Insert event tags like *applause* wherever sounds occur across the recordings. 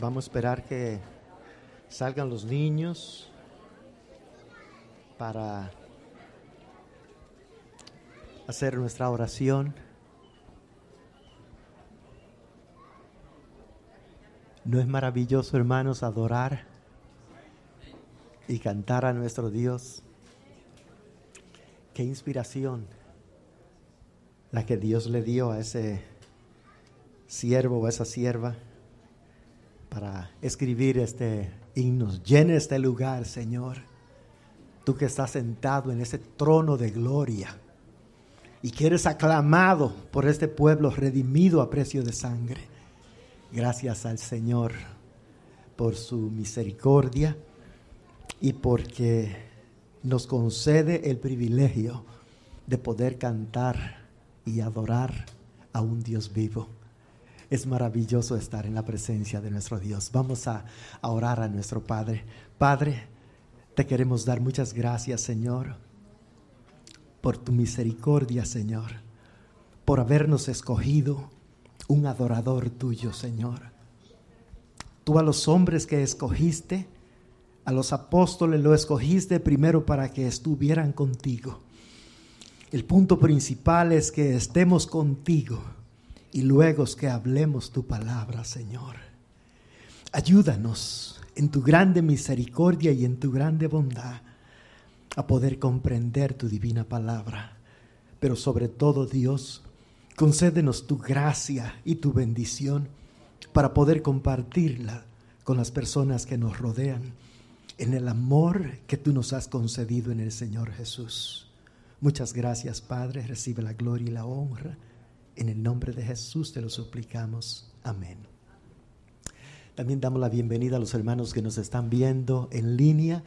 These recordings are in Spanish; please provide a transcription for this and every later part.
Vamos a esperar que salgan los niños para hacer nuestra oración. ¿No es maravilloso, hermanos, adorar y cantar a nuestro Dios? Qué inspiración la que Dios le dio a ese siervo o a esa sierva para escribir este himno. Llena este lugar, Señor. Tú que estás sentado en ese trono de gloria y que eres aclamado por este pueblo redimido a precio de sangre. Gracias al Señor por su misericordia y porque nos concede el privilegio de poder cantar y adorar a un Dios vivo. Es maravilloso estar en la presencia de nuestro Dios. Vamos a, orar a nuestro Padre. Padre, te queremos dar muchas gracias, Señor, por tu misericordia, Señor, por habernos escogido un adorador tuyo, Señor. Tú a los hombres que escogiste, a los apóstoles lo escogiste primero para que estuvieran contigo. El punto principal es que estemos contigo y luego que hablemos tu palabra, Señor. Ayúdanos en tu grande misericordia y en tu grande bondad a poder comprender tu divina palabra. Pero sobre todo, Dios, concédenos tu gracia y tu bendición para poder compartirla con las personas que nos rodean en el amor que tú nos has concedido en el Señor Jesús. Muchas gracias, Padre. Recibe la gloria y la honra. En el nombre de Jesús te lo suplicamos. Amén. También damos la bienvenida a los hermanos que nos están viendo en línea.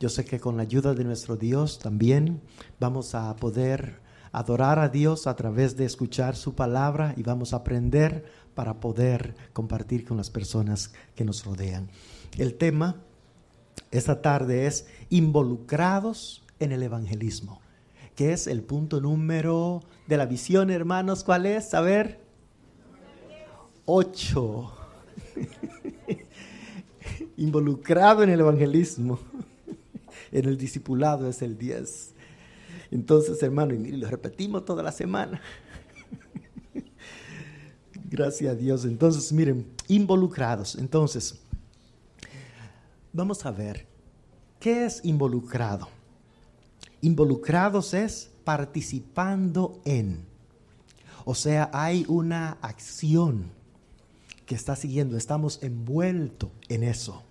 Yo sé que con la ayuda de nuestro Dios también vamos a poder adorar a Dios a través de escuchar su palabra y vamos a aprender para poder compartir con las personas que nos rodean. El tema esta tarde es involucrados en el evangelismo que es el punto número de la visión, hermanos. ¿Cuál es? A ver. Ocho. *laughs* Involucrado en el evangelismo. En el discipulado es el diez. Entonces, hermano, y lo repetimos toda la semana. *laughs* Gracias a Dios. Entonces, miren, involucrados. Entonces, vamos a ver, ¿qué es involucrado? Involucrados es participando en. O sea, hay una acción que está siguiendo, estamos envueltos en eso.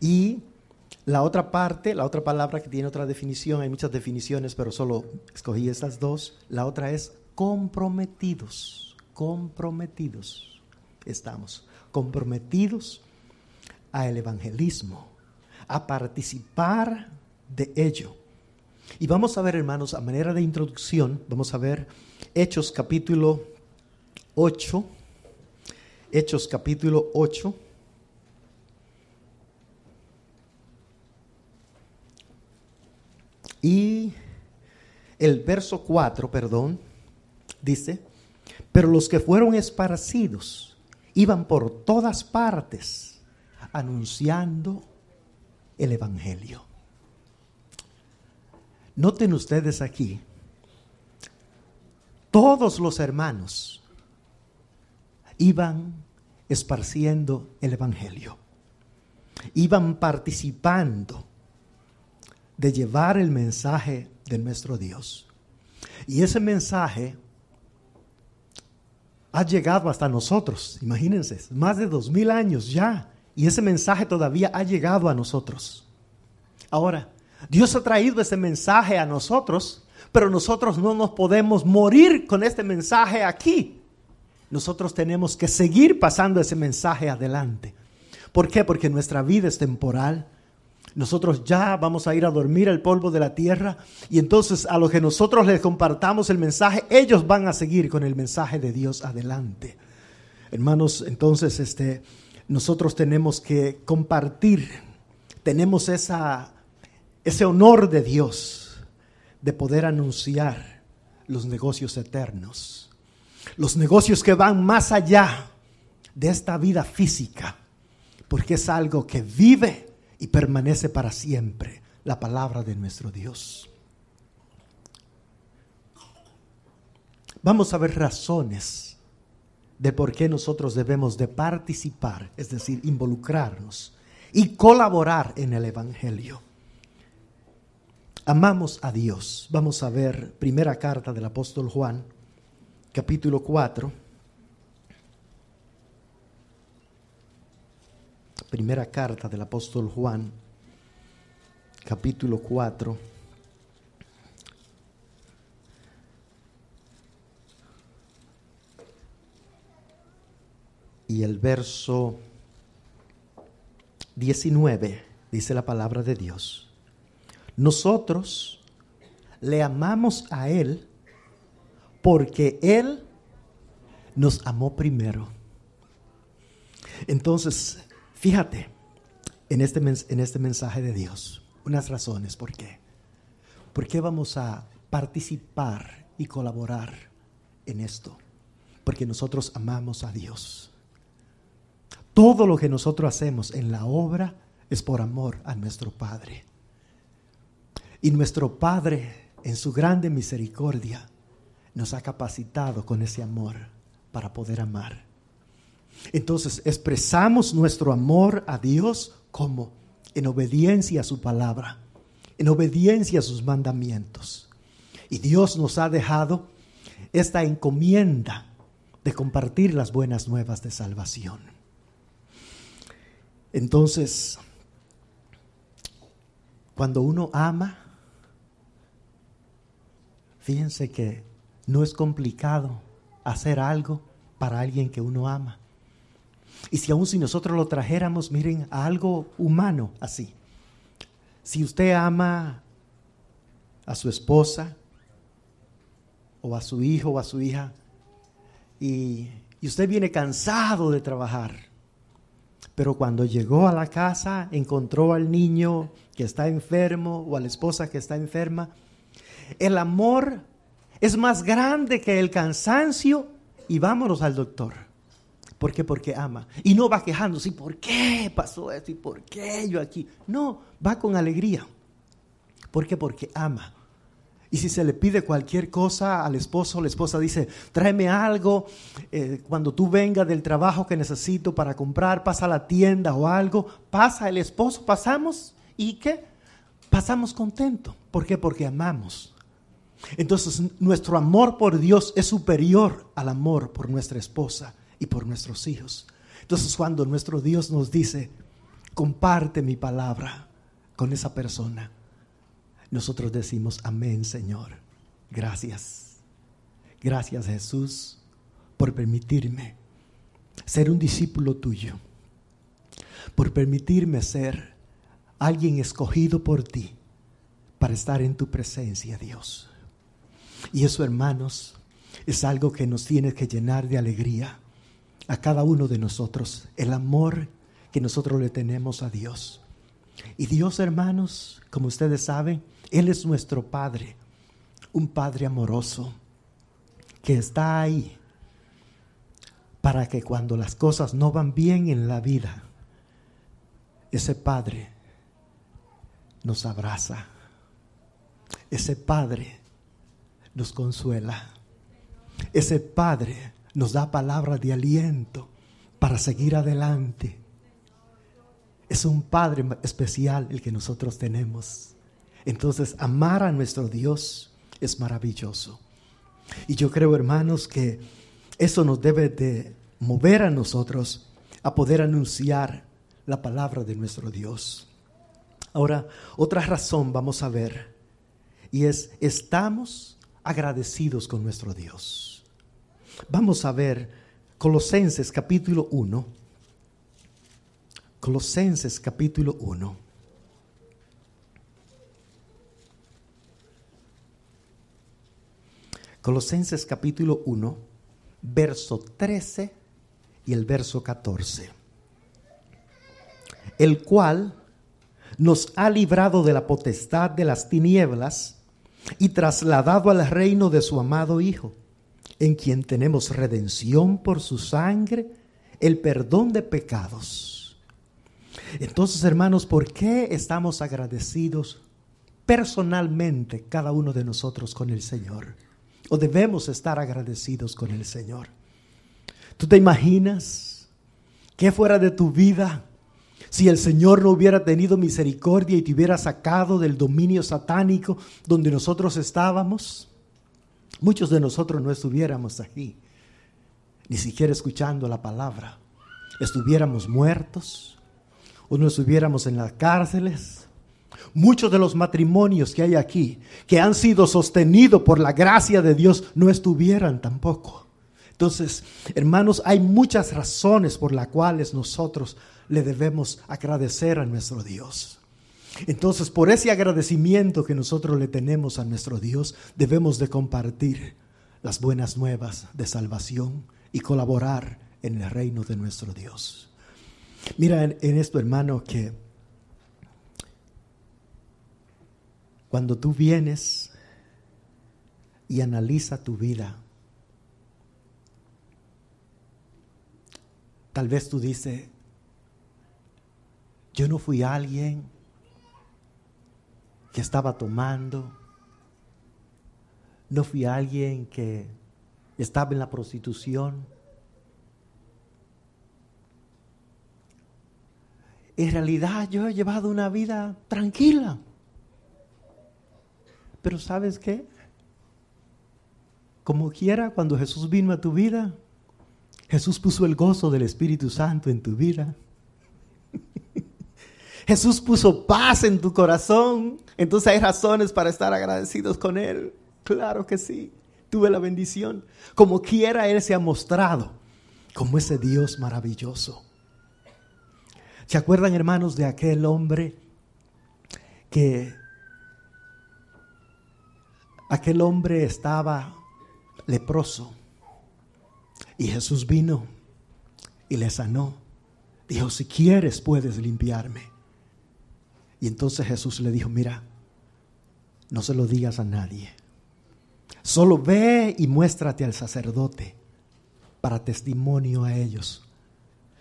Y la otra parte, la otra palabra que tiene otra definición, hay muchas definiciones, pero solo escogí estas dos. La otra es comprometidos, comprometidos. Estamos comprometidos al evangelismo, a participar de ello. Y vamos a ver, hermanos, a manera de introducción, vamos a ver Hechos capítulo 8. Hechos capítulo 8. Y el verso 4, perdón, dice, pero los que fueron esparcidos iban por todas partes anunciando el Evangelio. Noten ustedes aquí, todos los hermanos iban esparciendo el Evangelio, iban participando de llevar el mensaje de nuestro Dios. Y ese mensaje ha llegado hasta nosotros, imagínense, más de dos mil años ya, y ese mensaje todavía ha llegado a nosotros. Ahora, Dios ha traído ese mensaje a nosotros, pero nosotros no nos podemos morir con este mensaje aquí. Nosotros tenemos que seguir pasando ese mensaje adelante. ¿Por qué? Porque nuestra vida es temporal. Nosotros ya vamos a ir a dormir el polvo de la tierra y entonces a los que nosotros les compartamos el mensaje, ellos van a seguir con el mensaje de Dios adelante. Hermanos, entonces este nosotros tenemos que compartir, tenemos esa ese honor de Dios de poder anunciar los negocios eternos, los negocios que van más allá de esta vida física, porque es algo que vive y permanece para siempre, la palabra de nuestro Dios. Vamos a ver razones de por qué nosotros debemos de participar, es decir, involucrarnos y colaborar en el Evangelio. Amamos a Dios. Vamos a ver primera carta del apóstol Juan, capítulo 4. Primera carta del apóstol Juan, capítulo 4. Y el verso 19 dice la palabra de Dios. Nosotros le amamos a Él porque Él nos amó primero. Entonces, fíjate en este, en este mensaje de Dios, unas razones por qué. ¿Por qué vamos a participar y colaborar en esto? Porque nosotros amamos a Dios. Todo lo que nosotros hacemos en la obra es por amor a nuestro Padre. Y nuestro Padre, en su grande misericordia, nos ha capacitado con ese amor para poder amar. Entonces expresamos nuestro amor a Dios como en obediencia a su palabra, en obediencia a sus mandamientos. Y Dios nos ha dejado esta encomienda de compartir las buenas nuevas de salvación. Entonces, cuando uno ama, fíjense que no es complicado hacer algo para alguien que uno ama. Y si aún si nosotros lo trajéramos, miren, a algo humano así. Si usted ama a su esposa o a su hijo o a su hija y, y usted viene cansado de trabajar, pero cuando llegó a la casa, encontró al niño que está enfermo o a la esposa que está enferma. El amor es más grande que el cansancio y vámonos al doctor. ¿Por qué? Porque ama. Y no va quejándose, ¿y por qué pasó esto? ¿Y por qué yo aquí? No, va con alegría. ¿Por qué? Porque ama. Y si se le pide cualquier cosa al esposo, la esposa dice, tráeme algo, eh, cuando tú vengas del trabajo que necesito para comprar, pasa a la tienda o algo, pasa el esposo, pasamos y qué? Pasamos contento. ¿Por qué? Porque amamos. Entonces nuestro amor por Dios es superior al amor por nuestra esposa y por nuestros hijos. Entonces cuando nuestro Dios nos dice, comparte mi palabra con esa persona, nosotros decimos, amén Señor, gracias. Gracias Jesús por permitirme ser un discípulo tuyo, por permitirme ser alguien escogido por ti para estar en tu presencia, Dios. Y eso, hermanos, es algo que nos tiene que llenar de alegría a cada uno de nosotros, el amor que nosotros le tenemos a Dios. Y Dios, hermanos, como ustedes saben, él es nuestro Padre, un Padre amoroso que está ahí para que cuando las cosas no van bien en la vida, ese Padre nos abraza, ese Padre nos consuela, ese Padre nos da palabras de aliento para seguir adelante. Es un Padre especial el que nosotros tenemos. Entonces, amar a nuestro Dios es maravilloso. Y yo creo, hermanos, que eso nos debe de mover a nosotros a poder anunciar la palabra de nuestro Dios. Ahora, otra razón vamos a ver, y es, estamos agradecidos con nuestro Dios. Vamos a ver Colosenses capítulo 1. Colosenses capítulo 1. Colosenses capítulo 1, verso 13 y el verso 14. El cual nos ha librado de la potestad de las tinieblas y trasladado al reino de su amado Hijo, en quien tenemos redención por su sangre, el perdón de pecados. Entonces, hermanos, ¿por qué estamos agradecidos personalmente cada uno de nosotros con el Señor? O debemos estar agradecidos con el Señor. ¿Tú te imaginas qué fuera de tu vida si el Señor no hubiera tenido misericordia y te hubiera sacado del dominio satánico donde nosotros estábamos? Muchos de nosotros no estuviéramos aquí, ni siquiera escuchando la palabra. Estuviéramos muertos o no estuviéramos en las cárceles. Muchos de los matrimonios que hay aquí, que han sido sostenidos por la gracia de Dios, no estuvieran tampoco. Entonces, hermanos, hay muchas razones por las cuales nosotros le debemos agradecer a nuestro Dios. Entonces, por ese agradecimiento que nosotros le tenemos a nuestro Dios, debemos de compartir las buenas nuevas de salvación y colaborar en el reino de nuestro Dios. Mira en, esto, hermano, que cuando tú vienes y analiza tu vida, tal vez tú dices, yo no fui alguien que estaba tomando. No fui alguien que estaba en la prostitución. En realidad yo he llevado una vida tranquila. Pero ¿sabes qué? Como quiera, cuando Jesús vino a tu vida, Jesús puso el gozo del Espíritu Santo en tu vida. Jesús puso paz en tu corazón. Entonces hay razones para estar agradecidos con Él. Claro que sí. Tuve la bendición. Como quiera Él se ha mostrado como ese Dios maravilloso. ¿Se acuerdan, hermanos, de aquel hombre que aquel hombre estaba leproso y Jesús vino y le sanó? Dijo, si quieres puedes limpiarme. Y entonces Jesús le dijo, mira, no se lo digas a nadie. Solo ve y muéstrate al sacerdote para testimonio a ellos.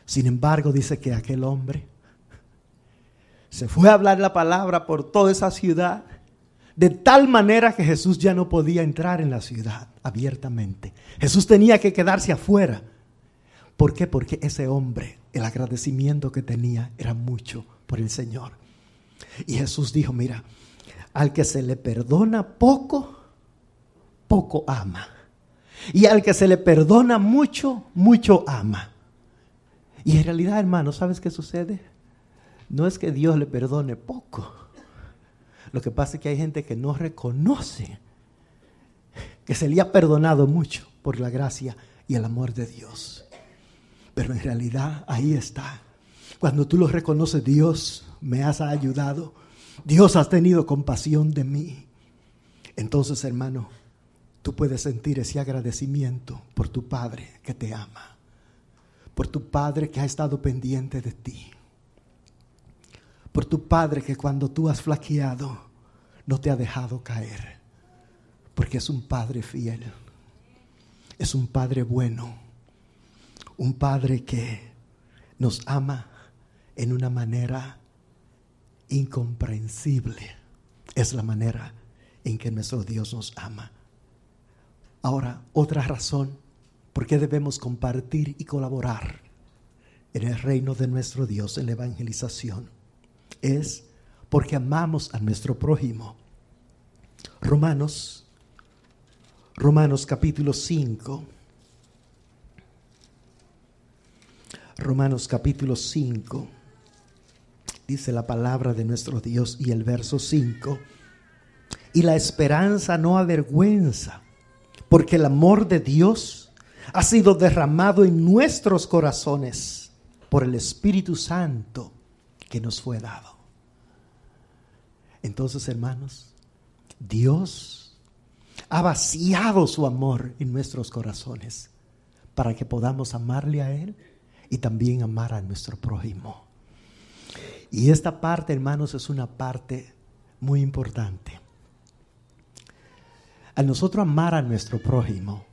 Sin embargo, dice que aquel hombre se fue a hablar la palabra por toda esa ciudad, de tal manera que Jesús ya no podía entrar en la ciudad abiertamente. Jesús tenía que quedarse afuera. ¿Por qué? Porque ese hombre, el agradecimiento que tenía era mucho por el Señor. Y Jesús dijo, mira, al que se le perdona poco, poco ama. Y al que se le perdona mucho, mucho ama. Y en realidad, hermano, ¿sabes qué sucede? No es que Dios le perdone poco. Lo que pasa es que hay gente que no reconoce que se le ha perdonado mucho por la gracia y el amor de Dios. Pero en realidad ahí está. Cuando tú lo reconoces, Dios me has ayudado. Dios has tenido compasión de mí. Entonces, hermano, tú puedes sentir ese agradecimiento por tu Padre que te ama, por tu Padre que ha estado pendiente de ti, por tu Padre que cuando tú has flaqueado no te ha dejado caer, porque es un Padre fiel, es un Padre bueno, un Padre que nos ama en una manera incomprensible es la manera en que nuestro Dios nos ama. Ahora, otra razón por qué debemos compartir y colaborar en el reino de nuestro Dios en la evangelización es porque amamos a nuestro prójimo. Romanos, Romanos capítulo 5. Romanos capítulo 5 dice la palabra de nuestro Dios y el verso 5. Y la esperanza no avergüenza, porque el amor de Dios ha sido derramado en nuestros corazones por el Espíritu Santo que nos fue dado. Entonces, hermanos, Dios ha vaciado su amor en nuestros corazones para que podamos amarle a Él y también amar a nuestro prójimo. Y esta parte, hermanos, es una parte muy importante. Al nosotros amar a nuestro prójimo,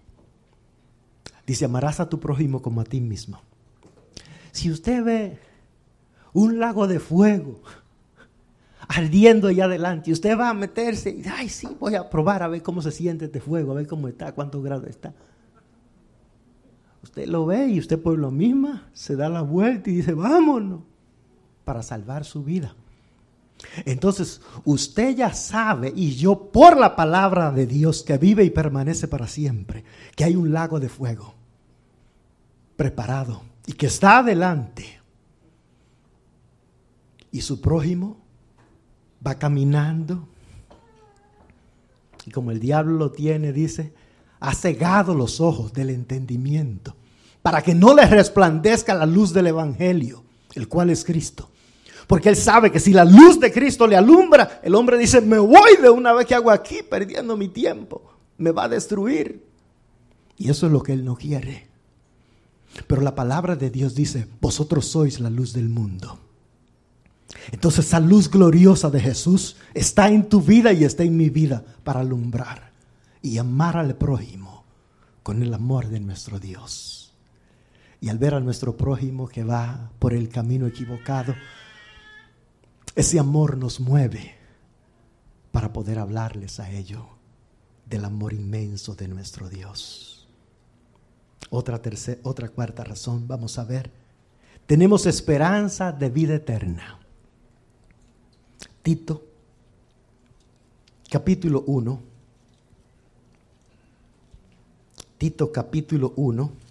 dice, amarás a tu prójimo como a ti mismo. Si usted ve un lago de fuego ardiendo allá adelante. Y usted va a meterse y, ay, sí, voy a probar a ver cómo se siente este fuego, a ver cómo está, cuántos grados está. Usted lo ve y usted por lo mismo se da la vuelta y dice, vámonos, para salvar su vida. Entonces, usted ya sabe, y yo por la palabra de Dios que vive y permanece para siempre, que hay un lago de fuego preparado y que está adelante. Y su prójimo va caminando. Y como el diablo lo tiene, dice, ha cegado los ojos del entendimiento para que no le resplandezca la luz del Evangelio, el cual es Cristo. Porque él sabe que si la luz de Cristo le alumbra, el hombre dice, me voy de una vez que hago aquí, perdiendo mi tiempo. Me va a destruir. Y eso es lo que él no quiere. Pero la palabra de Dios dice, vosotros sois la luz del mundo. Entonces esa luz gloriosa de Jesús está en tu vida y está en mi vida para alumbrar y amar al prójimo con el amor de nuestro Dios. Y al ver a nuestro prójimo que va por el camino equivocado, ese amor nos mueve para poder hablarles a ellos del amor inmenso de nuestro Dios. Otra, tercera, otra cuarta razón, vamos a ver. Tenemos esperanza de vida eterna. Tito, capítulo 1. Tito, capítulo 1.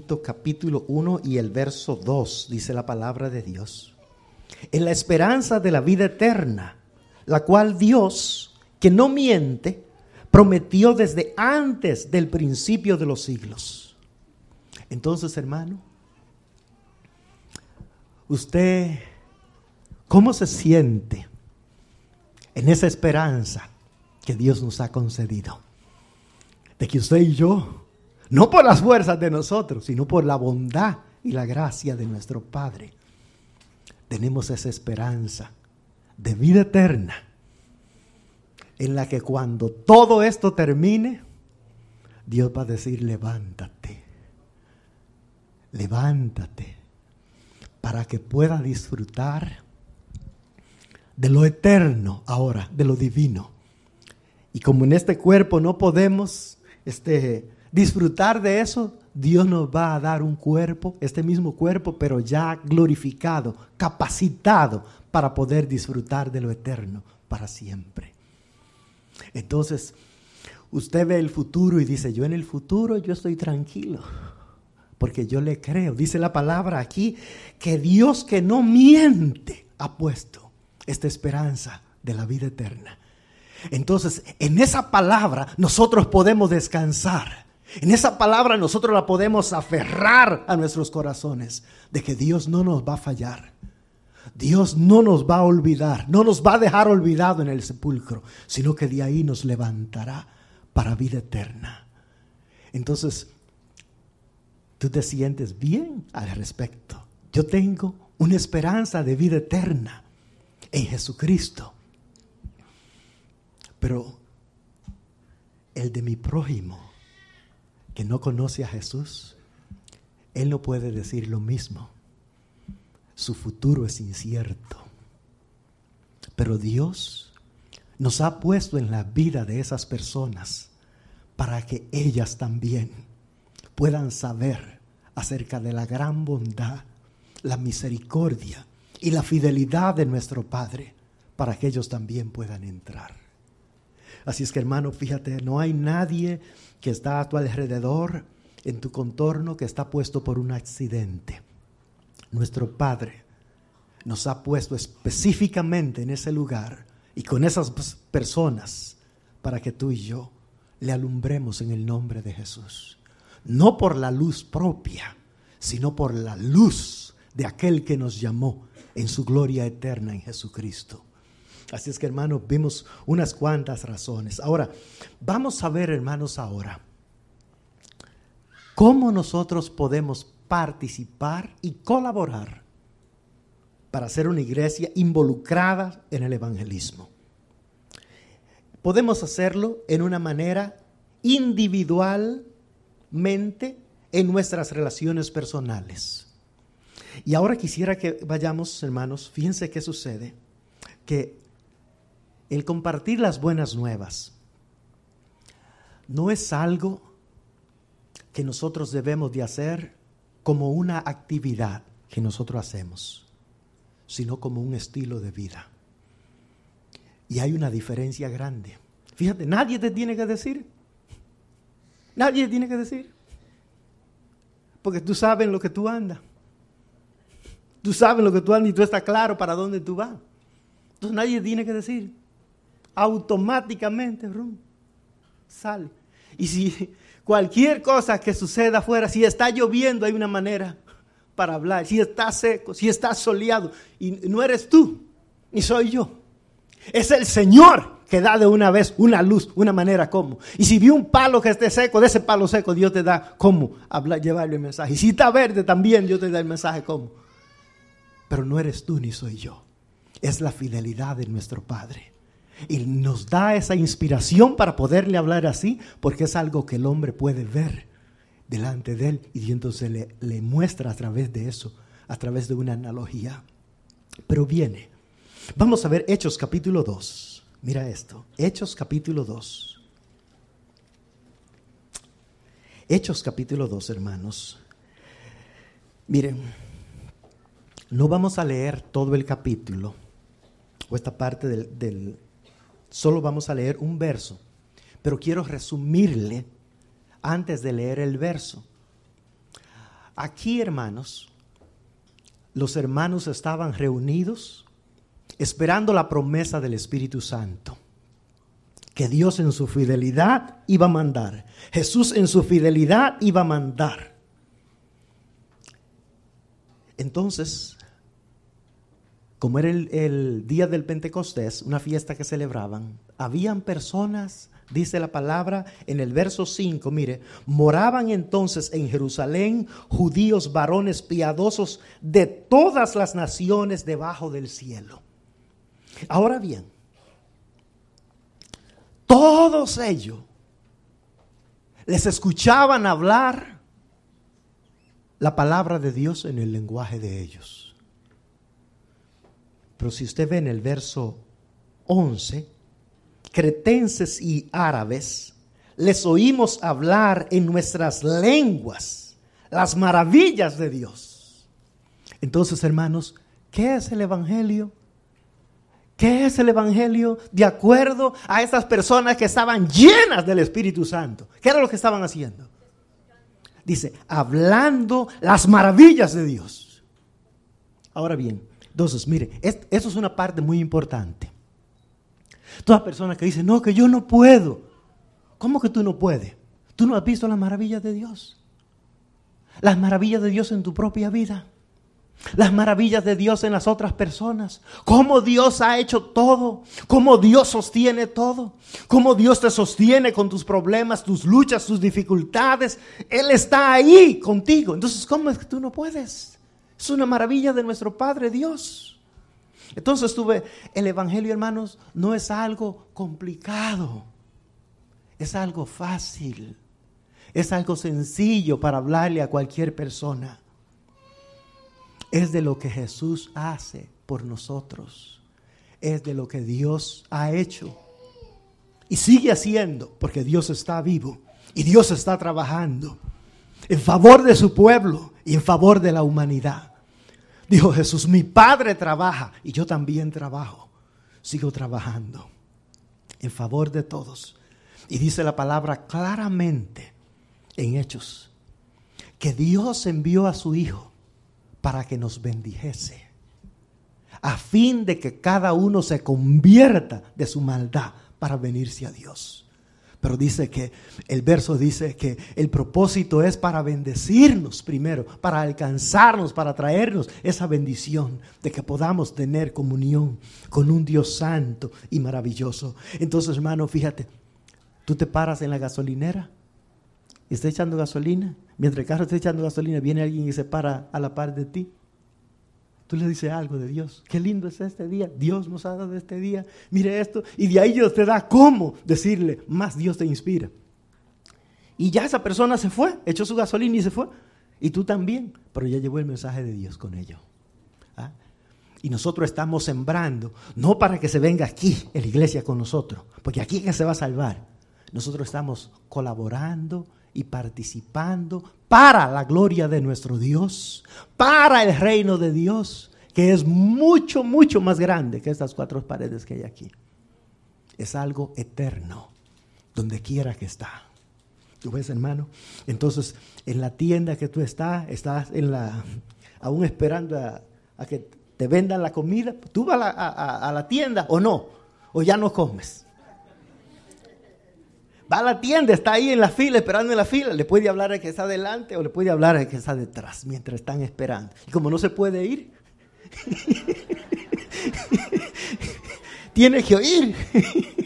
Capítulo 1 y el verso 2 dice la palabra de Dios. En la esperanza de la vida eterna, la cual Dios, que no miente, prometió desde antes del principio de los siglos. Entonces, hermano, usted, ¿cómo se siente en esa esperanza que Dios nos ha concedido? De que usted y yo, no por las fuerzas de nosotros, sino por la bondad y la gracia de nuestro Padre, tenemos esa esperanza de vida eterna en la que cuando todo esto termine, Dios va a decir, levántate, levántate, para que pueda disfrutar de lo eterno ahora, de lo divino. Y como en este cuerpo no podemos este, disfrutar de eso, Dios nos va a dar un cuerpo, este mismo cuerpo, pero ya glorificado, capacitado para poder disfrutar de lo eterno para siempre. Entonces, usted ve el futuro y dice, yo en el futuro yo estoy tranquilo, porque yo le creo. Dice la palabra aquí que Dios que no miente ha puesto esta esperanza de la vida eterna. Entonces, en esa palabra nosotros podemos descansar. En esa palabra nosotros la podemos aferrar a nuestros corazones de que Dios no nos va a fallar. Dios no nos va a olvidar, no nos va a dejar olvidado en el sepulcro, sino que de ahí nos levantará para vida eterna. Entonces, tú te sientes bien al respecto. Yo tengo una esperanza de vida eterna en Jesucristo. Pero el de mi prójimo, que no conoce a Jesús, él no puede decir lo mismo su futuro es incierto. Pero Dios nos ha puesto en la vida de esas personas para que ellas también puedan saber acerca de la gran bondad, la misericordia y la fidelidad de nuestro Padre, para que ellos también puedan entrar. Así es que hermano, fíjate, no hay nadie que está a tu alrededor, en tu contorno, que está puesto por un accidente nuestro Padre nos ha puesto específicamente en ese lugar y con esas personas para que tú y yo le alumbremos en el nombre de Jesús. No por la luz propia, sino por la luz de aquel que nos llamó en su gloria eterna en Jesucristo. Así es que hermanos, vimos unas cuantas razones. Ahora, vamos a ver hermanos ahora cómo nosotros podemos participar y colaborar para ser una iglesia involucrada en el evangelismo. podemos hacerlo en una manera individualmente en nuestras relaciones personales. Y ahora quisiera que vayamos, hermanos, fíjense qué sucede, que el compartir las buenas nuevas no es algo que nosotros debemos de hacer como una actividad que nosotros hacemos, sino como un estilo de vida. Y hay una diferencia grande. Fíjate, nadie te tiene que decir. Nadie te tiene que decir. Porque tú sabes lo que tú andas. Tú sabes lo que tú andas y tú estás claro para dónde tú vas. Entonces nadie tiene que decir. Automáticamente, rum, sale. Y si cualquier cosa que suceda afuera, si está lloviendo, hay una manera para hablar. Si está seco, si está soleado, y no eres tú, ni soy yo. Es el Señor que da de una vez una luz, una manera como. Y si vi un palo que esté seco, de ese palo seco Dios te da cómo hablar, llevarle el mensaje. Y si está verde también Dios te da el mensaje cómo. Pero no eres tú ni soy yo. Es la fidelidad de nuestro Padre. Y nos da esa inspiración para poderle hablar así, porque es algo que el hombre puede ver delante de él y entonces le, muestra a través de eso, a través de una analogía. Pero viene Vamos a ver Hechos capítulo 2. Mira esto. Hechos capítulo 2. Hechos capítulo 2, hermanos. Miren, no vamos a leer todo el capítulo o esta parte del, Solo vamos a leer un verso. Pero quiero resumirle antes de leer el verso. Aquí, hermanos, los hermanos estaban reunidos esperando la promesa del Espíritu Santo, que Dios en su fidelidad iba a mandar. Jesús en su fidelidad iba a mandar. Entonces, como era el, día del Pentecostés, una fiesta que celebraban, habían personas, dice la palabra en el verso 5, mire, moraban entonces en Jerusalén judíos varones piadosos de todas las naciones debajo del cielo. Ahora bien, todos ellos les escuchaban hablar la palabra de Dios en el lenguaje de ellos. Pero si usted ve en el verso 11, cretenses y árabes, les oímos hablar en nuestras lenguas las maravillas de Dios. Entonces, hermanos, ¿qué es el Evangelio? ¿Qué es el Evangelio? De acuerdo a esas personas que estaban llenas del Espíritu Santo. ¿Qué era lo que estaban haciendo? Dice, hablando las maravillas de Dios. Ahora bien, entonces, mire, eso es una parte muy importante. Toda persona que dice, no, que yo no puedo. ¿Cómo que tú no puedes? ¿Tú no has visto las maravillas de Dios? Las maravillas de Dios en tu propia vida las maravillas de Dios en las otras personas, cómo Dios ha hecho todo, cómo Dios sostiene todo, cómo Dios te sostiene con tus problemas, tus luchas, tus dificultades. Él está ahí contigo. Entonces, ¿cómo es que tú no puedes? Es una maravilla de nuestro Padre Dios. Entonces tuve, el Evangelio, hermanos, no es algo complicado, es algo fácil, es algo sencillo para hablarle a cualquier persona es de lo que Jesús hace por nosotros. Es de lo que Dios ha hecho. Y sigue haciendo porque Dios está vivo y Dios está trabajando en favor de su pueblo y en favor de la humanidad. Dijo Jesús, mi Padre trabaja y yo también trabajo. Sigo trabajando en favor de todos. Y dice la palabra claramente en Hechos que Dios envió a su Hijo para que nos bendijese, a fin de que cada uno se convierta de su maldad para venirse a Dios. Pero dice que el verso dice que el propósito es para bendecirnos primero, para alcanzarnos, para traernos esa bendición de que podamos tener comunión con un Dios santo y maravilloso. Entonces, hermano, fíjate, tú te paras en la gasolinera y está echando gasolina. Mientras el carro está echando gasolina, viene alguien y se para a la par de ti. Tú le dices algo de Dios. Qué lindo es este día. Dios nos ha dado este día. Mire esto. Y de ahí Dios te da cómo decirle, más Dios te inspira. Y ya esa persona se fue, echó su gasolina y se fue. Y tú también. Pero ya llevó el mensaje de Dios con ello. ¿Ah? Y nosotros estamos sembrando, no para que se venga aquí en la iglesia con nosotros, porque aquí es que se va a salvar. Nosotros estamos colaborando y participando para la gloria de nuestro Dios, para el reino de Dios, que es mucho, mucho más grande que estas cuatro paredes que hay aquí. Es algo eterno, donde quiera que está. ¿Tú ves, hermano? Entonces, en la tienda que tú estás, estás en la, aún esperando a, que te vendan la comida. ¿Tú vas a la tienda o no? ¿O ya no comes? Va a la tienda, está ahí en la fila, esperando en la fila. Le puede hablar al que está adelante o le puede hablar al que está detrás mientras están esperando. Y como no se puede ir, *laughs* tiene que oír. *laughs*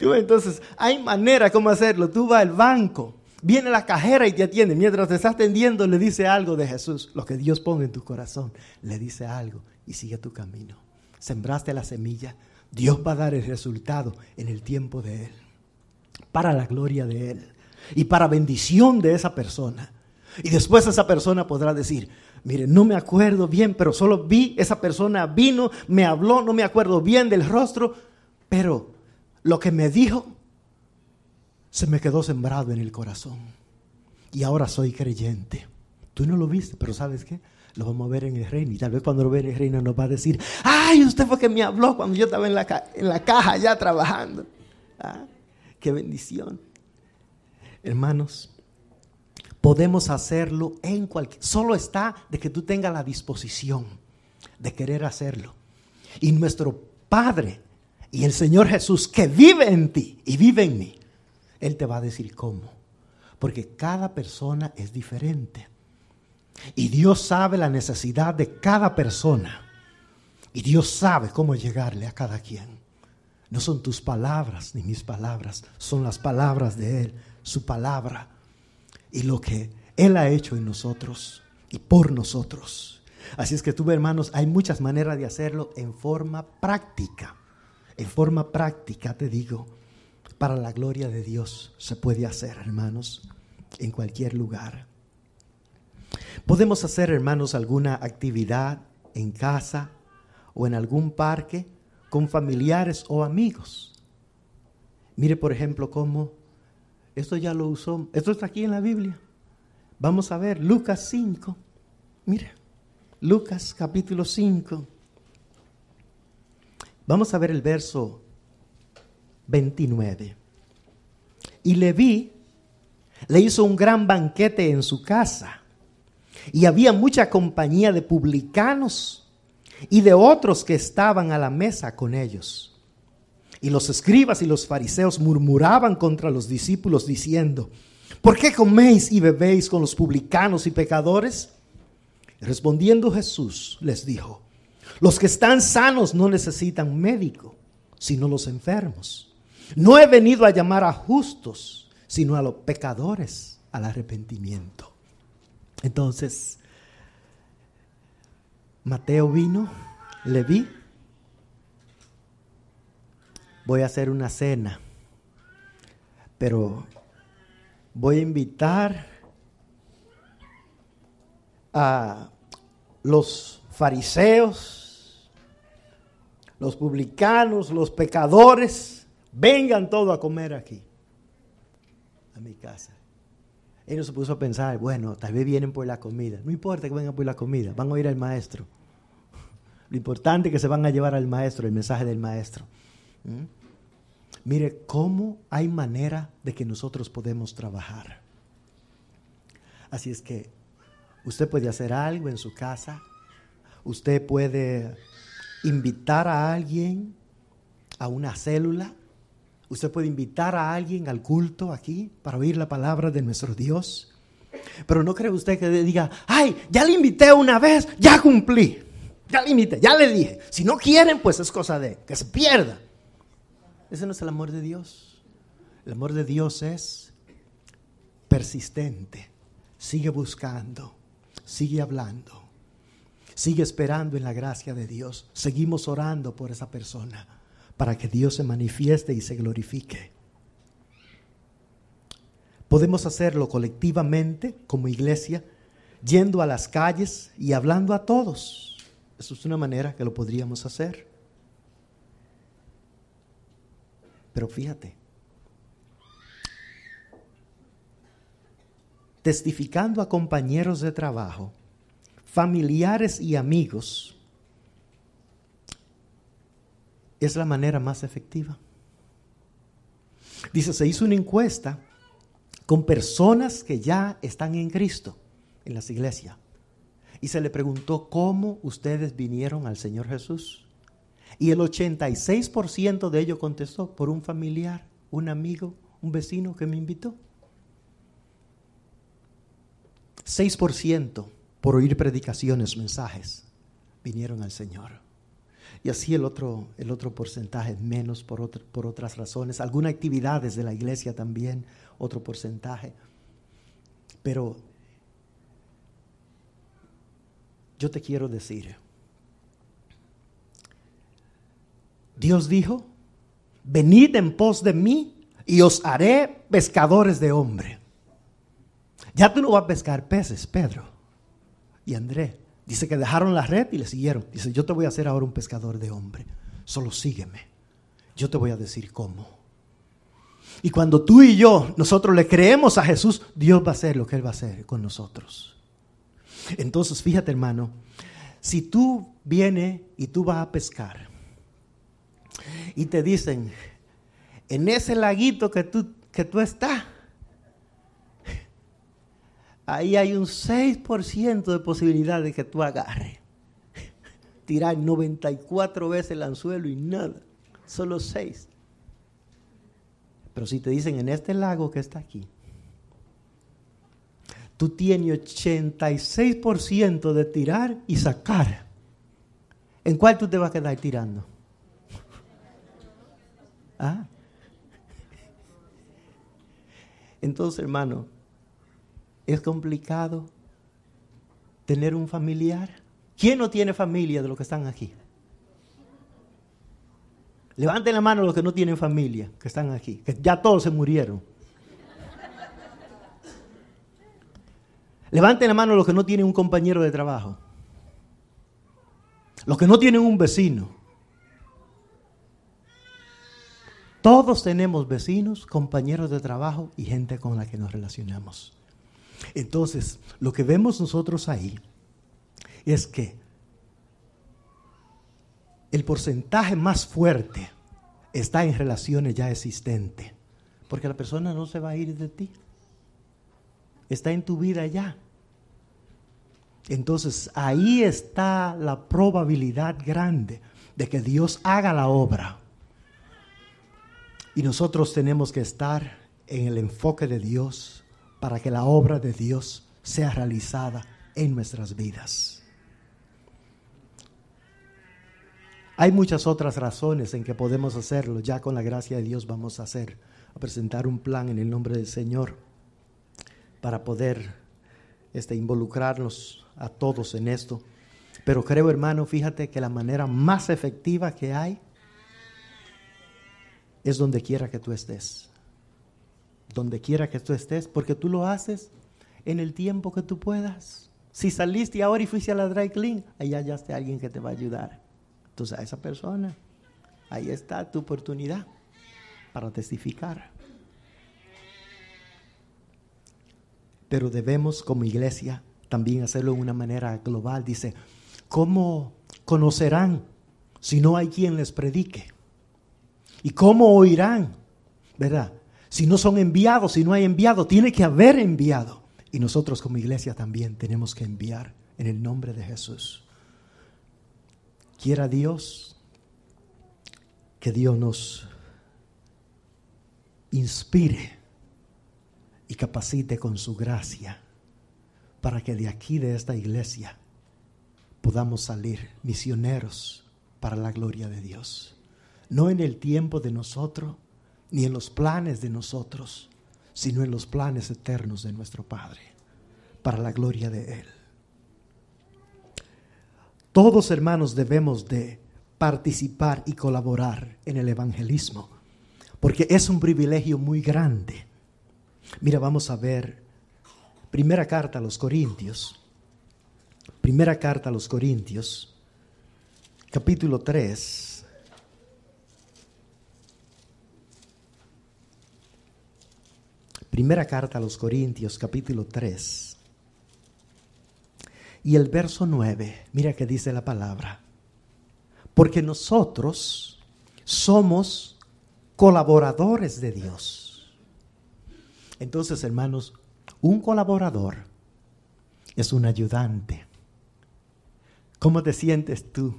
entonces, hay manera cómo hacerlo. Tú vas al banco, viene la cajera y te atiende. Mientras te está atendiendo, le dice algo de Jesús. Lo que Dios pone en tu corazón, le dice algo y sigue tu camino. Sembraste la semilla Dios va a dar el resultado en el tiempo de Él, para la gloria de Él y para bendición de esa persona. Y después esa persona podrá decir, mire, no me acuerdo bien, pero solo vi, esa persona vino, me habló, no me acuerdo bien del rostro, pero lo que me dijo se me quedó sembrado en el corazón. Y ahora soy creyente. Tú no lo viste, pero ¿sabes qué? Lo vamos a ver en el reino. Y tal vez cuando lo vea en el reino nos va a decir, ay, usted fue que me habló cuando yo estaba en la, en la caja ya trabajando. Ah, qué bendición. Hermanos, podemos hacerlo en cualquier... Solo está de que tú tengas la disposición de querer hacerlo. Y nuestro Padre y el Señor Jesús que vive en ti y vive en mí, Él te va a decir cómo. Porque cada persona es diferente. Y Dios sabe la necesidad de cada persona. Y Dios sabe cómo llegarle a cada quien. No son tus palabras ni mis palabras, son las palabras de Él, su palabra y lo que Él ha hecho en nosotros y por nosotros. Así es que tú, hermanos, hay muchas maneras de hacerlo en forma práctica. En forma práctica, te digo, para la gloria de Dios se puede hacer, hermanos, en cualquier lugar. Podemos hacer, hermanos, alguna actividad en casa o en algún parque con familiares o amigos. Mire, por ejemplo, cómo esto ya lo usó, esto está aquí en la Biblia. Vamos a ver Lucas 5. Mire, Lucas capítulo 5. Vamos a ver el verso 29. Y Leví le hizo un gran banquete en su casa y había mucha compañía de publicanos y de otros que estaban a la mesa con ellos. Y los escribas y los fariseos murmuraban contra los discípulos diciendo, ¿por qué coméis y bebéis con los publicanos y pecadores? Respondiendo Jesús les dijo, los que están sanos no necesitan médico, sino los enfermos. No he venido a llamar a justos, sino a los pecadores al arrepentimiento. Entonces, Mateo vino, le vi, voy a hacer una cena, pero voy a invitar a los fariseos, los publicanos, los pecadores, vengan todos a comer aquí, a mi casa. Él se puso a pensar, bueno, tal vez vienen por la comida. No importa que vengan por la comida, van a oír al maestro. *laughs* Lo importante es que se van a llevar al maestro, el mensaje del maestro. ¿Mm? Mire cómo hay manera de que nosotros podemos trabajar. Así es que usted puede hacer algo en su casa, usted puede invitar a alguien a una célula, Usted puede invitar a alguien al culto aquí para oír la palabra de nuestro Dios. Pero no cree usted que diga, ay, ya le invité una vez, ya cumplí. Ya le invité, ya le dije. Si no quieren, pues es cosa de que se pierda. Ese no es el amor de Dios. El amor de Dios es persistente. Sigue buscando, sigue hablando. Sigue esperando en la gracia de Dios. Seguimos orando por esa persona para que Dios se manifieste y se glorifique. Podemos hacerlo colectivamente como iglesia, yendo a las calles y hablando a todos. Eso es una manera que lo podríamos hacer. Pero fíjate, testificando a compañeros de trabajo, familiares y amigos, es la manera más efectiva. Dice, se hizo una encuesta con personas que ya están en Cristo en las iglesias. Y se le preguntó cómo ustedes vinieron al Señor Jesús. Y el 86% de ellos contestó por un familiar, un amigo, un vecino que me invitó. 6% por oír predicaciones, mensajes, vinieron al Señor. Y así el otro, el otro porcentaje, menos por, por otras razones. Algunas actividades de la iglesia también, otro porcentaje. Pero yo te quiero decir, Dios dijo, venid en pos de mí y os haré pescadores de hombre. Ya tú no vas a pescar peces, Pedro y André. Dice que dejaron la red y le siguieron. Dice, yo te voy a hacer ahora un pescador de hombre. Solo sígueme. Yo te voy a decir cómo. Y cuando tú y yo, nosotros le creemos a Jesús, Dios va a hacer lo que Él va a hacer con nosotros. Entonces, fíjate hermano, si tú vienes y tú vas a pescar y te dicen, en ese laguito que tú, que tú estás, ahí hay un 6% de posibilidad de que tú agarres. *laughs* Tirar 94 veces el anzuelo y nada, solo 6. Pero si te dicen en este lago que está aquí, tú tienes 86% de tirar y sacar. ¿En cuál tú te vas a quedar tirando? *laughs* ¿Ah? Entonces, hermano, es complicado tener un familiar. ¿Quién no tiene familia de los que están aquí? Levanten la mano los que no tienen familia, que están aquí, que ya todos se murieron. Levanten la mano los que no tienen un compañero de trabajo. Los que no tienen un vecino. Todos tenemos vecinos, compañeros de trabajo y gente con la que nos relacionamos. Entonces, lo que vemos nosotros ahí es que el porcentaje más fuerte está en relaciones ya existentes, porque la persona no se va a ir de ti, está en tu vida ya. Entonces ahí está la probabilidad grande de que Dios haga la obra. Y nosotros tenemos que estar en el enfoque de Dios para que la obra de Dios sea realizada en nuestras vidas. Hay muchas otras razones en que podemos hacerlo. Ya con la gracia de Dios vamos a hacer, a presentar un plan en el nombre del Señor para poder este, involucrarnos a todos en esto. Pero creo, hermano, fíjate que la manera más efectiva que hay es donde quiera que tú estés. Donde quiera que tú estés, porque tú lo haces en el tiempo que tú puedas. Si saliste ahora y fuiste a la dry clean, ahí hallaste a alguien que te va a ayudar. Entonces a esa persona, ahí está tu oportunidad para testificar. Pero debemos como iglesia también hacerlo de una manera global. Dice, ¿cómo conocerán si no hay quien les predique? ¿Y cómo oirán? ¿Verdad? Si no son enviados, si no hay enviado, tiene que haber enviado. Y nosotros como iglesia también tenemos que enviar en el nombre de Jesús. Quiera Dios que Dios nos inspire y capacite con su gracia para que de aquí, de esta iglesia, podamos salir misioneros para la gloria de Dios. No en el tiempo de nosotros, ni en los planes de nosotros, sino en los planes eternos de nuestro Padre, para la gloria de Él. Todos hermanos debemos de participar y colaborar en el evangelismo, porque es un privilegio muy grande. Mira, vamos a ver primera carta a los Corintios, primera carta a los Corintios, capítulo 3. Primera carta a los Corintios, capítulo 3. Y el verso 9, mira que dice la palabra. Porque nosotros somos colaboradores de Dios. Entonces, hermanos, un colaborador es un ayudante. ¿Cómo te sientes tú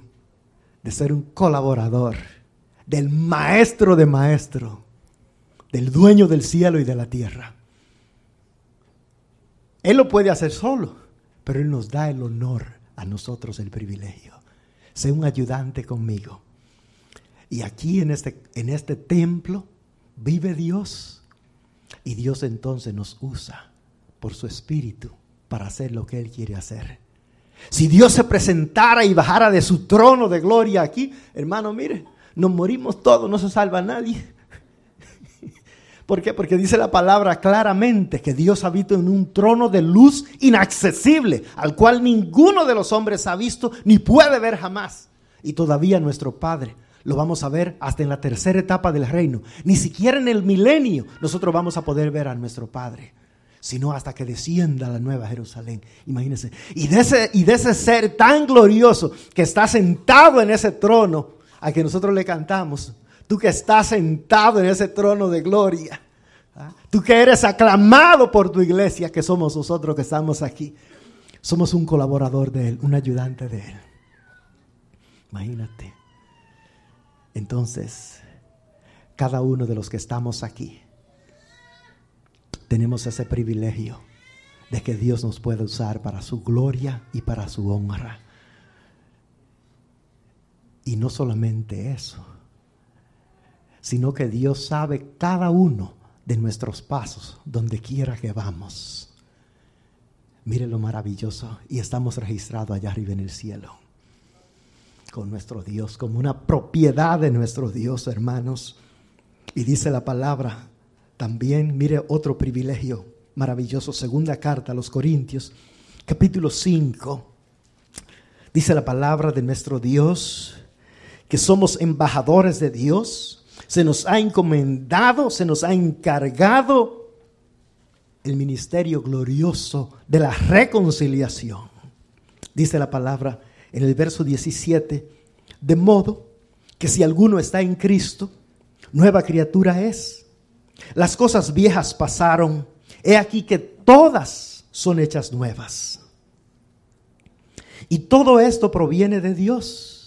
de ser un colaborador del maestro de maestro? Del dueño del cielo y de la tierra. Él lo puede hacer solo, pero Él nos da el honor a nosotros, el privilegio. Sé un ayudante conmigo. Y aquí en este, en este templo vive Dios. Y Dios entonces nos usa por su espíritu para hacer lo que Él quiere hacer. Si Dios se presentara y bajara de su trono de gloria aquí, hermano, mire, nos morimos todos, no se salva nadie. ¿Por qué? Porque dice la palabra claramente que Dios habita en un trono de luz inaccesible, al cual ninguno de los hombres ha visto ni puede ver jamás. Y todavía nuestro Padre lo vamos a ver hasta en la tercera etapa del reino. Ni siquiera en el milenio nosotros vamos a poder ver a nuestro Padre, sino hasta que descienda la nueva Jerusalén. Imagínense. Y de ese, y ese ser tan glorioso que está sentado en ese trono, a que nosotros le cantamos, Tú que estás sentado en ese trono de gloria. ¿ah? Tú que eres aclamado por tu iglesia, que somos nosotros que estamos aquí. Somos un colaborador de Él, un ayudante de Él. Imagínate. Entonces, cada uno de los que estamos aquí, tenemos ese privilegio de que Dios nos puede usar para su gloria y para su honra. Y no solamente eso, sino que Dios sabe cada uno de nuestros pasos, donde quiera que vamos. Mire lo maravilloso y estamos registrados allá arriba en el cielo con nuestro Dios, como una propiedad de nuestro Dios, hermanos. Y dice la palabra también, mire otro privilegio maravilloso, segunda carta a los Corintios, capítulo 5. Dice la palabra de nuestro Dios, que somos embajadores de Dios se nos ha encomendado, se nos ha encargado el ministerio glorioso de la reconciliación. Dice la palabra en el verso 17, de modo que si alguno está en Cristo, nueva criatura es. Las cosas viejas pasaron, he aquí que todas son hechas nuevas. Y todo esto proviene de Dios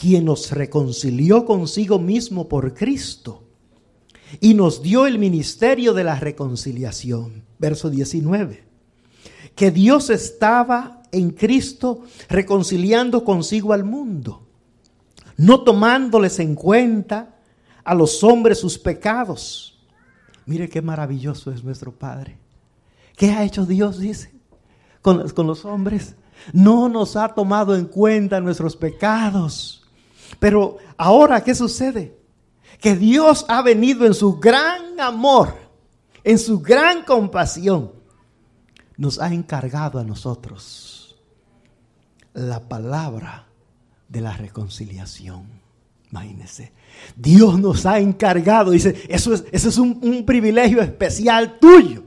quien nos reconcilió consigo mismo por Cristo y nos dio el ministerio de la reconciliación. Verso 19. Que Dios estaba en Cristo reconciliando consigo al mundo, no tomándoles en cuenta a los hombres sus pecados. Mire qué maravilloso es nuestro Padre. ¿Qué ha hecho Dios, dice, con, con los hombres? No nos ha tomado en cuenta nuestros pecados pero ahora, ¿qué sucede? Que Dios ha venido en su gran amor, en su gran compasión, nos ha encargado a nosotros la palabra de la reconciliación. Imagínense. Dios nos ha encargado, dice, eso es, eso es un, un privilegio especial tuyo.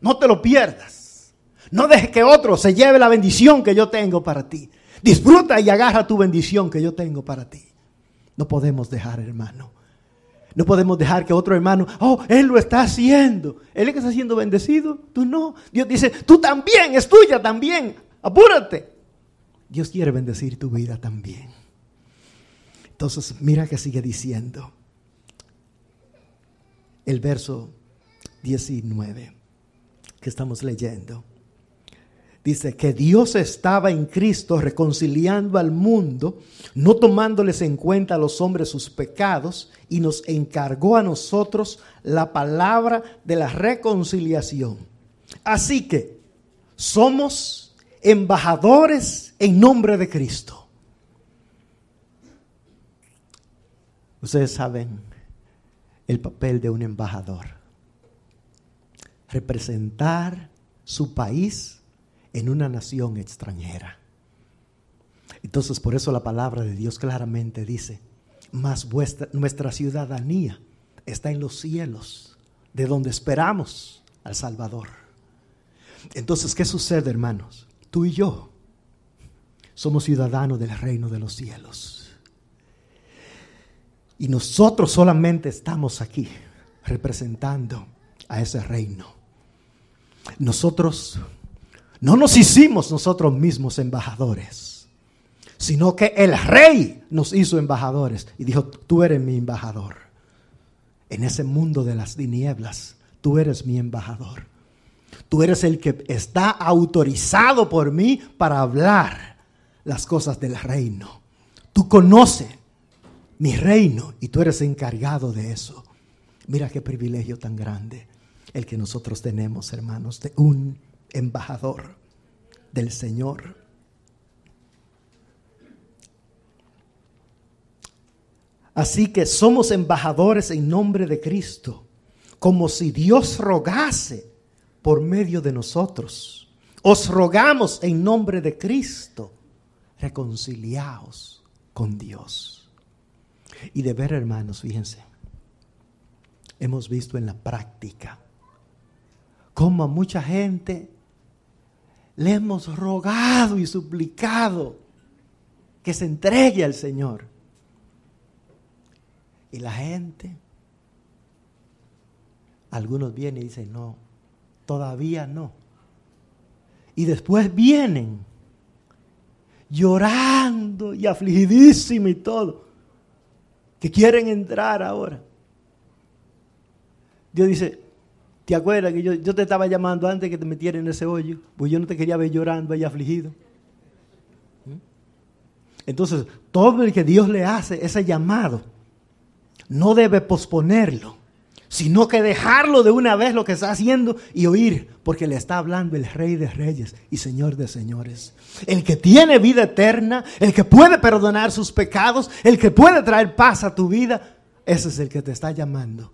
No te lo pierdas. No dejes que otro se lleve la bendición que yo tengo para ti. Disfruta y agarra tu bendición que yo tengo para ti. No podemos dejar, hermano. No podemos dejar que otro hermano, oh, él lo está haciendo. Él es que está siendo bendecido, tú no. Dios dice, tú también, es tuya también. Apúrate. Dios quiere bendecir tu vida también. Entonces, mira que sigue diciendo el verso 19 que estamos leyendo. Dice que Dios estaba en Cristo reconciliando al mundo, no tomándoles en cuenta a los hombres sus pecados, y nos encargó a nosotros la palabra de la reconciliación. Así que somos embajadores en nombre de Cristo. Ustedes saben el papel de un embajador. Representar su país en una nación extranjera. Entonces por eso la palabra de Dios claramente dice, mas nuestra ciudadanía está en los cielos, de donde esperamos al Salvador. Entonces, ¿qué sucede, hermanos? Tú y yo somos ciudadanos del reino de los cielos. Y nosotros solamente estamos aquí representando a ese reino. Nosotros no nos hicimos nosotros mismos embajadores, sino que el rey nos hizo embajadores y dijo, tú eres mi embajador. En ese mundo de las tinieblas, tú eres mi embajador. Tú eres el que está autorizado por mí para hablar las cosas del reino. Tú conoces mi reino y tú eres encargado de eso. Mira qué privilegio tan grande el que nosotros tenemos, hermanos, de un embajador del Señor. Así que somos embajadores en nombre de Cristo, como si Dios rogase por medio de nosotros. Os rogamos en nombre de Cristo, reconciliaos con Dios. Y de ver, hermanos, fíjense, hemos visto en la práctica cómo mucha gente le hemos rogado y suplicado que se entregue al Señor. Y la gente, algunos vienen y dicen, no, todavía no. Y después vienen llorando y afligidísimos y todo que quieren entrar ahora. Dios dice, ¿te acuerdas que yo, te estaba llamando antes que te metieran en ese hoyo? Pues yo no te quería ver llorando y afligido. ¿Mm? Entonces, todo el que Dios le hace ese llamado, no debe posponerlo sino que dejarlo de una vez lo que está haciendo y oír, porque le está hablando el Rey de Reyes y Señor de Señores. El que tiene vida eterna, el que puede perdonar sus pecados, el que puede traer paz a tu vida, ese es el que te está llamando.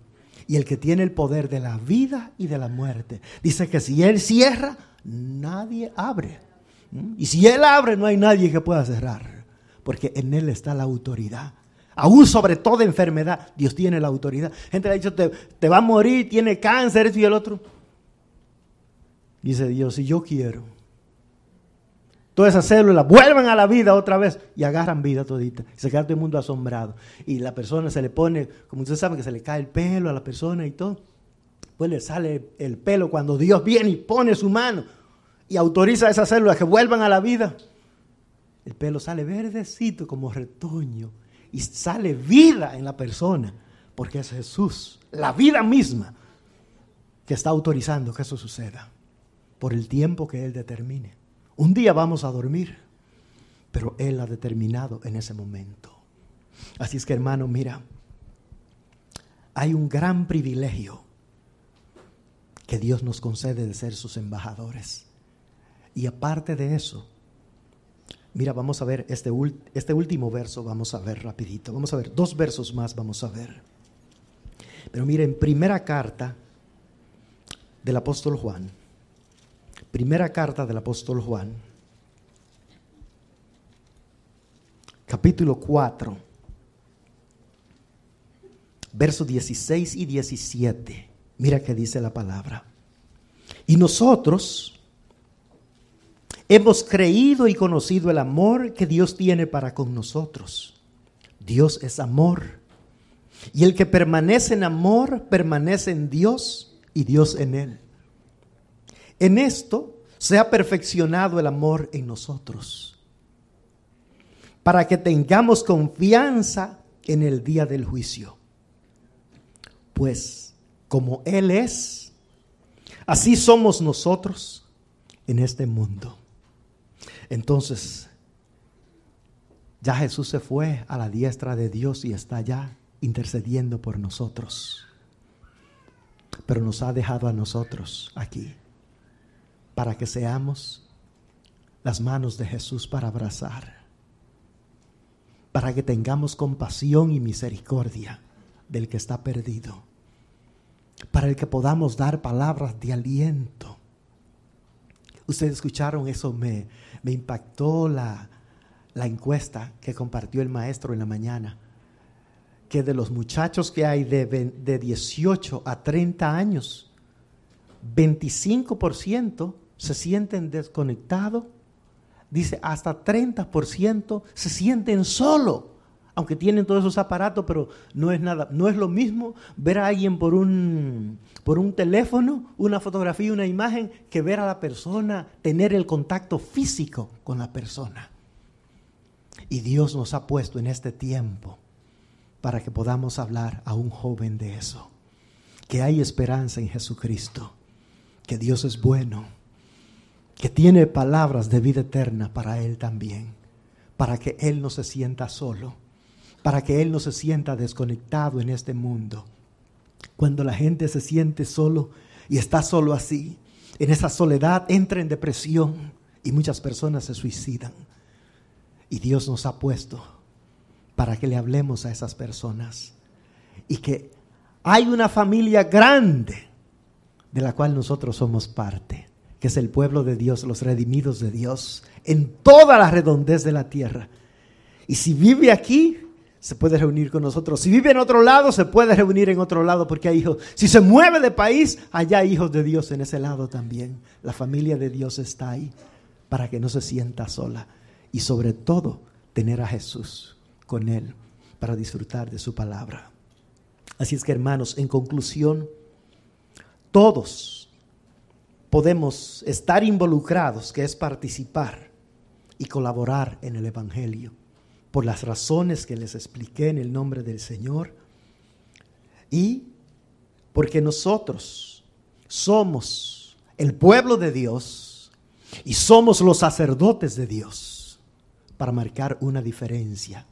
Y el que tiene el poder de la vida y de la muerte. Dice que si Él cierra, nadie abre. ¿Mm? Y si Él abre, no hay nadie que pueda cerrar, porque en Él está la autoridad aún sobre toda enfermedad, Dios tiene la autoridad. Gente le ha dicho, te, te va a morir, tiene cáncer, esto y el otro. Dice Dios, si yo quiero, todas esas células vuelvan a la vida otra vez y agarran vida todita. Y se queda todo el mundo asombrado. Y la persona se le pone, como ustedes saben, que se le cae el pelo a la persona y todo. Pues le sale el pelo cuando Dios viene y pone su mano y autoriza a esas células que vuelvan a la vida. El pelo sale verdecito como retoño y sale vida en la persona, porque es Jesús, la vida misma, que está autorizando que eso suceda, por el tiempo que Él determine. Un día vamos a dormir, pero Él ha determinado en ese momento. Así es que hermano, mira, hay un gran privilegio que Dios nos concede de ser sus embajadores. Y aparte de eso, Mira, vamos a ver este, este último verso, vamos a ver rapidito. Vamos a ver, dos versos más vamos a ver. Pero miren, primera carta del apóstol Juan. Primera carta del apóstol Juan. Capítulo 4. Versos 16 y 17. Mira qué dice la palabra. Y nosotros Hemos creído y conocido el amor que Dios tiene para con nosotros. Dios es amor. Y el que permanece en amor, permanece en Dios y Dios en él. En esto se ha perfeccionado el amor en nosotros, para que tengamos confianza en el día del juicio. Pues como Él es, así somos nosotros en este mundo. Entonces, ya Jesús se fue a la diestra de Dios y está ya intercediendo por nosotros. Pero nos ha dejado a nosotros aquí para que seamos las manos de Jesús para abrazar, para que tengamos compasión y misericordia del que está perdido, para el que podamos dar palabras de aliento. Ustedes escucharon eso, me, me impactó la, la encuesta que compartió el maestro en la mañana, que de los muchachos que hay de, de 18 a 30 años, 25% se sienten desconectados, dice hasta 30% se sienten solo, aunque tienen todos esos aparatos, pero no es nada, no es lo mismo ver a alguien por un, por un teléfono, una fotografía, una imagen, que ver a la persona, tener el contacto físico con la persona. Y Dios nos ha puesto en este tiempo para que podamos hablar a un joven de eso. Que hay esperanza en Jesucristo. Que Dios es bueno. Que tiene palabras de vida eterna para él también. Para que él no se sienta solo. Para que él no se sienta desconectado en este mundo. Cuando la gente se siente solo y está solo así, en esa soledad entra en depresión y muchas personas se suicidan. Y Dios nos ha puesto para que le hablemos a esas personas. Y que hay una familia grande de la cual nosotros somos parte, que es el pueblo de Dios, los redimidos de Dios, en toda la redondez de la tierra. Y si vive aquí, se puede reunir con nosotros. Si vive en otro lado, se puede reunir en otro lado porque hay hijos. Si se mueve de país, allá hay hijos de Dios en ese lado también. La familia de Dios está ahí para que no se sienta sola y sobre todo tener a Jesús con Él para disfrutar de su palabra. Así es que hermanos, en conclusión, todos podemos estar involucrados, que es participar y colaborar en el Evangelio, por las razones que les expliqué en el nombre del Señor, y porque nosotros somos el pueblo de Dios y somos los sacerdotes de Dios para marcar una diferencia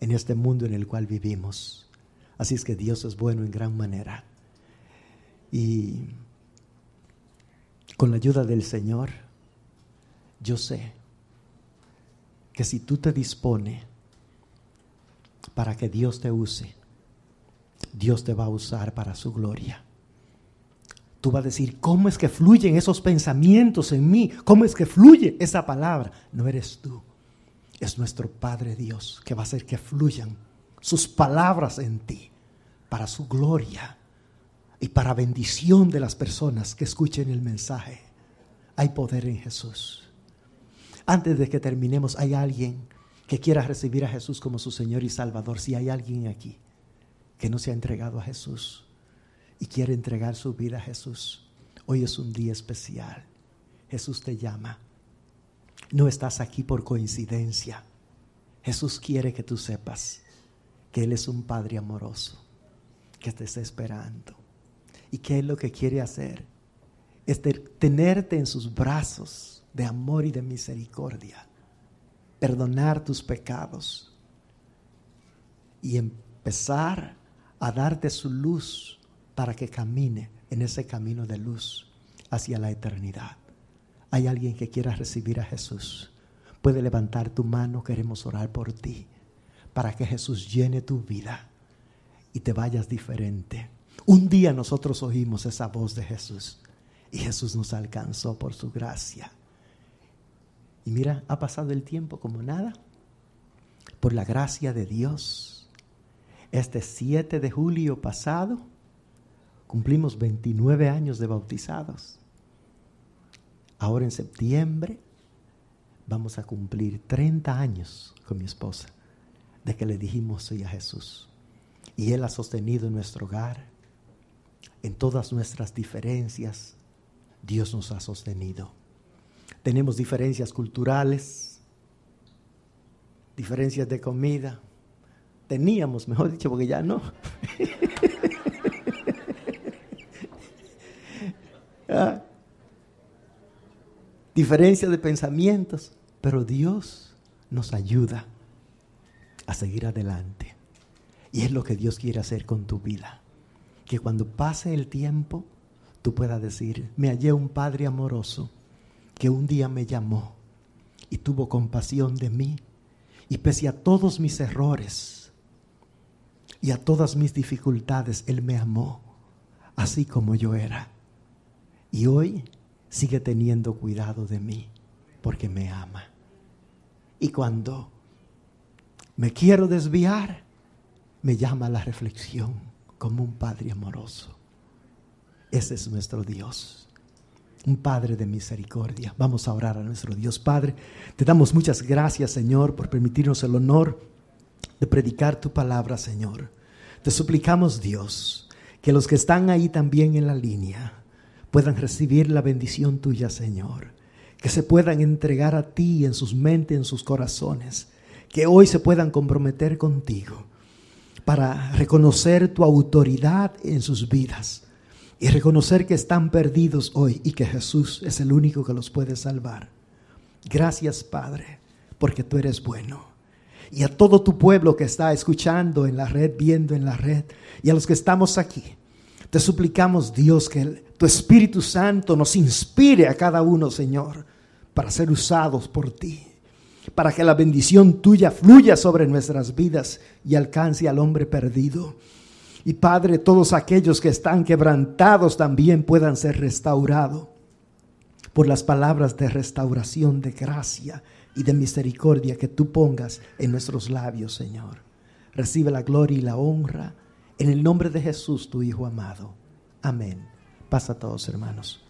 en este mundo en el cual vivimos. Así es que Dios es bueno en gran manera. Y con la ayuda del Señor, yo sé que si tú te dispones para que Dios te use, Dios te va a usar para su gloria. Tú vas a decir, ¿cómo es que fluyen esos pensamientos en mí? ¿Cómo es que fluye esa palabra? No eres tú es nuestro Padre Dios que va a hacer que fluyan sus palabras en ti para su gloria y para bendición de las personas que escuchen el mensaje. Hay poder en Jesús. Antes de que terminemos, hay alguien que quiera recibir a Jesús como su Señor y Salvador. Si hay alguien aquí que no se ha entregado a Jesús y quiere entregar su vida a Jesús, hoy es un día especial. Jesús te llama no estás aquí por coincidencia. Jesús quiere que tú sepas que Él es un Padre amoroso, que te está esperando. Y que Él lo que quiere hacer es tenerte en sus brazos de amor y de misericordia, perdonar tus pecados y empezar a darte su luz para que camine en ese camino de luz hacia la eternidad. Hay alguien que quiera recibir a Jesús, puede levantar tu mano, queremos orar por ti, para que Jesús llene tu vida y te vayas diferente. Un día nosotros oímos esa voz de Jesús y Jesús nos alcanzó por su gracia. Y mira, ha pasado el tiempo como nada. Por la gracia de Dios, este 7 de julio pasado, cumplimos 29 años de bautizados. Ahora en septiembre vamos a cumplir 30 años con mi esposa de que le dijimos sí a Jesús. Y Él ha sostenido nuestro hogar, en todas nuestras diferencias, Dios nos ha sostenido. Tenemos diferencias culturales, diferencias de comida. Teníamos, mejor dicho, porque ya no. *laughs* ah, diferencia de pensamientos, pero Dios nos ayuda a seguir adelante. Y es lo que Dios quiere hacer con tu vida. Que cuando pase el tiempo, tú puedas decir, me hallé un Padre amoroso que un día me llamó y tuvo compasión de mí. Y pese a todos mis errores y a todas mis dificultades, Él me amó así como yo era. Y hoy sigue teniendo cuidado de mí porque me ama. Y cuando me quiero desviar, me llama a la reflexión como un Padre amoroso. Ese es nuestro Dios un Padre de misericordia. Vamos a orar a nuestro Dios Padre. Te damos muchas gracias, Señor, por permitirnos el honor de predicar tu palabra, Señor. Te suplicamos, Dios, que los que están ahí también en la línea puedan recibir la bendición tuya, Señor. Que se puedan entregar a ti en sus mentes, en sus corazones. Que hoy se puedan comprometer contigo para reconocer tu autoridad en sus vidas y reconocer que están perdidos hoy y que Jesús es el único que los puede salvar. Gracias Padre, porque tú eres bueno. Y a todo tu pueblo que está escuchando en la red, viendo en la red, y a los que estamos aquí, te suplicamos Dios que tu Espíritu Santo nos inspire a cada uno, Señor, para ser usados por ti, para que la bendición tuya fluya sobre nuestras vidas y alcance al hombre perdido. Y Padre, todos aquellos que están quebrantados también puedan ser restaurados por las palabras de restauración, de gracia y de misericordia que tú pongas en nuestros labios, Señor. Recibe la gloria y la honra en el nombre de Jesús, tu Hijo amado. Amén. Pasa a todos, hermanos.